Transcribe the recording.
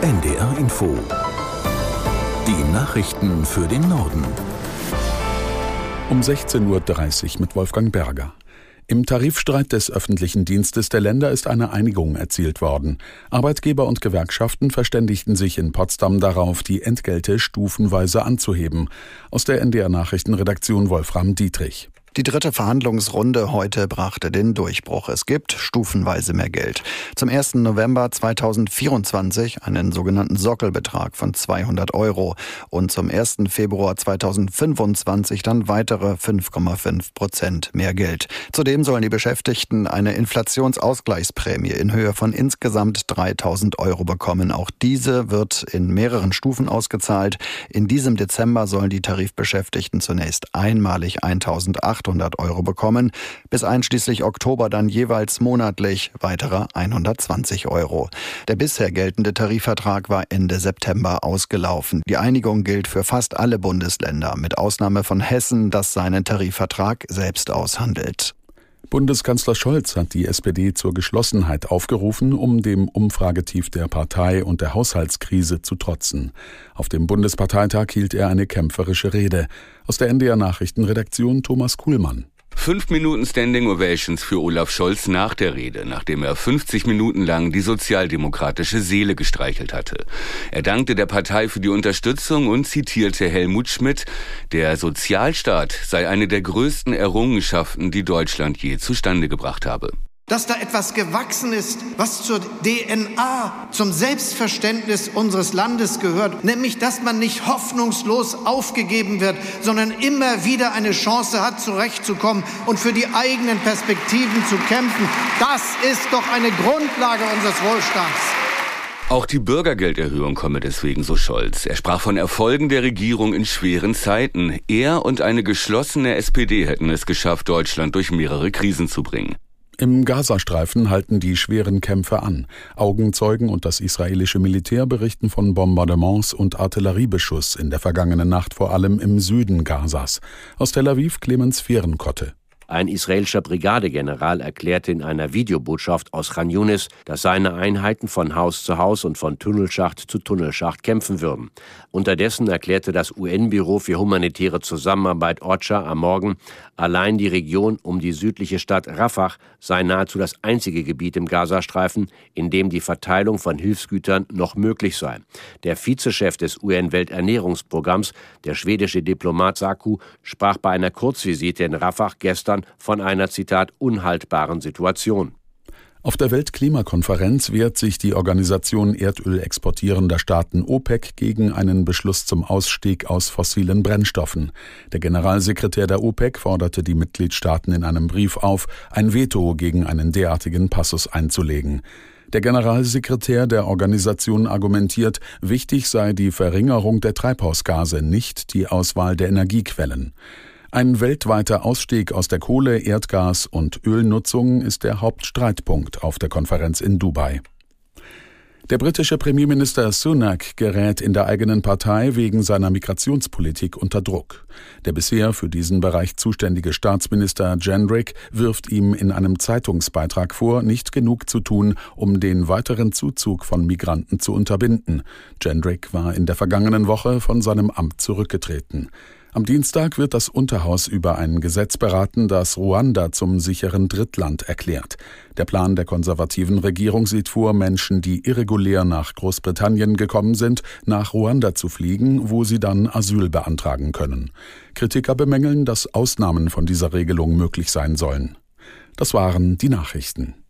NDR Info. Die Nachrichten für den Norden. Um 16.30 Uhr mit Wolfgang Berger. Im Tarifstreit des öffentlichen Dienstes der Länder ist eine Einigung erzielt worden. Arbeitgeber und Gewerkschaften verständigten sich in Potsdam darauf, die Entgelte stufenweise anzuheben. Aus der NDR Nachrichtenredaktion Wolfram Dietrich. Die dritte Verhandlungsrunde heute brachte den Durchbruch. Es gibt stufenweise mehr Geld. Zum 1. November 2024 einen sogenannten Sockelbetrag von 200 Euro und zum 1. Februar 2025 dann weitere 5,5 Prozent mehr Geld. Zudem sollen die Beschäftigten eine Inflationsausgleichsprämie in Höhe von insgesamt 3000 Euro bekommen. Auch diese wird in mehreren Stufen ausgezahlt. In diesem Dezember sollen die Tarifbeschäftigten zunächst einmalig 1800 800 Euro bekommen, bis einschließlich Oktober dann jeweils monatlich weitere 120 Euro. Der bisher geltende Tarifvertrag war Ende September ausgelaufen. Die Einigung gilt für fast alle Bundesländer, mit Ausnahme von Hessen, das seinen Tarifvertrag selbst aushandelt. Bundeskanzler Scholz hat die SPD zur Geschlossenheit aufgerufen, um dem Umfragetief der Partei und der Haushaltskrise zu trotzen. Auf dem Bundesparteitag hielt er eine kämpferische Rede. Aus der NDR Nachrichtenredaktion Thomas Kuhlmann. Fünf Minuten Standing Ovations für Olaf Scholz nach der Rede, nachdem er 50 Minuten lang die sozialdemokratische Seele gestreichelt hatte. Er dankte der Partei für die Unterstützung und zitierte Helmut Schmidt, der Sozialstaat sei eine der größten Errungenschaften, die Deutschland je zustande gebracht habe dass da etwas gewachsen ist, was zur DNA, zum Selbstverständnis unseres Landes gehört, nämlich dass man nicht hoffnungslos aufgegeben wird, sondern immer wieder eine Chance hat, zurechtzukommen und für die eigenen Perspektiven zu kämpfen. Das ist doch eine Grundlage unseres Wohlstands. Auch die Bürgergelderhöhung komme deswegen, so Scholz. Er sprach von Erfolgen der Regierung in schweren Zeiten. Er und eine geschlossene SPD hätten es geschafft, Deutschland durch mehrere Krisen zu bringen. Im Gazastreifen halten die schweren Kämpfe an. Augenzeugen und das israelische Militär berichten von Bombardements und Artilleriebeschuss in der vergangenen Nacht vor allem im Süden Gazas. Aus Tel Aviv Clemens Fehrenkotte. Ein israelischer Brigadegeneral erklärte in einer Videobotschaft aus Khan Yunis, dass seine Einheiten von Haus zu Haus und von Tunnelschacht zu Tunnelschacht kämpfen würden. Unterdessen erklärte das UN-Büro für humanitäre Zusammenarbeit OCHA am Morgen, allein die Region um die südliche Stadt Rafah sei nahezu das einzige Gebiet im Gazastreifen, in dem die Verteilung von Hilfsgütern noch möglich sei. Der Vizechef des UN-Welternährungsprogramms, der schwedische Diplomat Saku, sprach bei einer Kurzvisite in Rafah gestern Japan von einer Zitat unhaltbaren Situation. Auf der Weltklimakonferenz wehrt sich die Organisation Erdöl exportierender Staaten OPEC gegen einen Beschluss zum Ausstieg aus fossilen Brennstoffen. Der Generalsekretär der OPEC forderte die Mitgliedstaaten in einem Brief auf, ein Veto gegen einen derartigen Passus einzulegen. Der Generalsekretär der Organisation argumentiert, wichtig sei die Verringerung der Treibhausgase, nicht die Auswahl der Energiequellen. Ein weltweiter Ausstieg aus der Kohle-, Erdgas- und Ölnutzung ist der Hauptstreitpunkt auf der Konferenz in Dubai. Der britische Premierminister Sunak gerät in der eigenen Partei wegen seiner Migrationspolitik unter Druck. Der bisher für diesen Bereich zuständige Staatsminister Jendrick wirft ihm in einem Zeitungsbeitrag vor, nicht genug zu tun, um den weiteren Zuzug von Migranten zu unterbinden. Jendrick war in der vergangenen Woche von seinem Amt zurückgetreten. Am Dienstag wird das Unterhaus über ein Gesetz beraten, das Ruanda zum sicheren Drittland erklärt. Der Plan der konservativen Regierung sieht vor, Menschen, die irregulär nach Großbritannien gekommen sind, nach Ruanda zu fliegen, wo sie dann Asyl beantragen können. Kritiker bemängeln, dass Ausnahmen von dieser Regelung möglich sein sollen. Das waren die Nachrichten.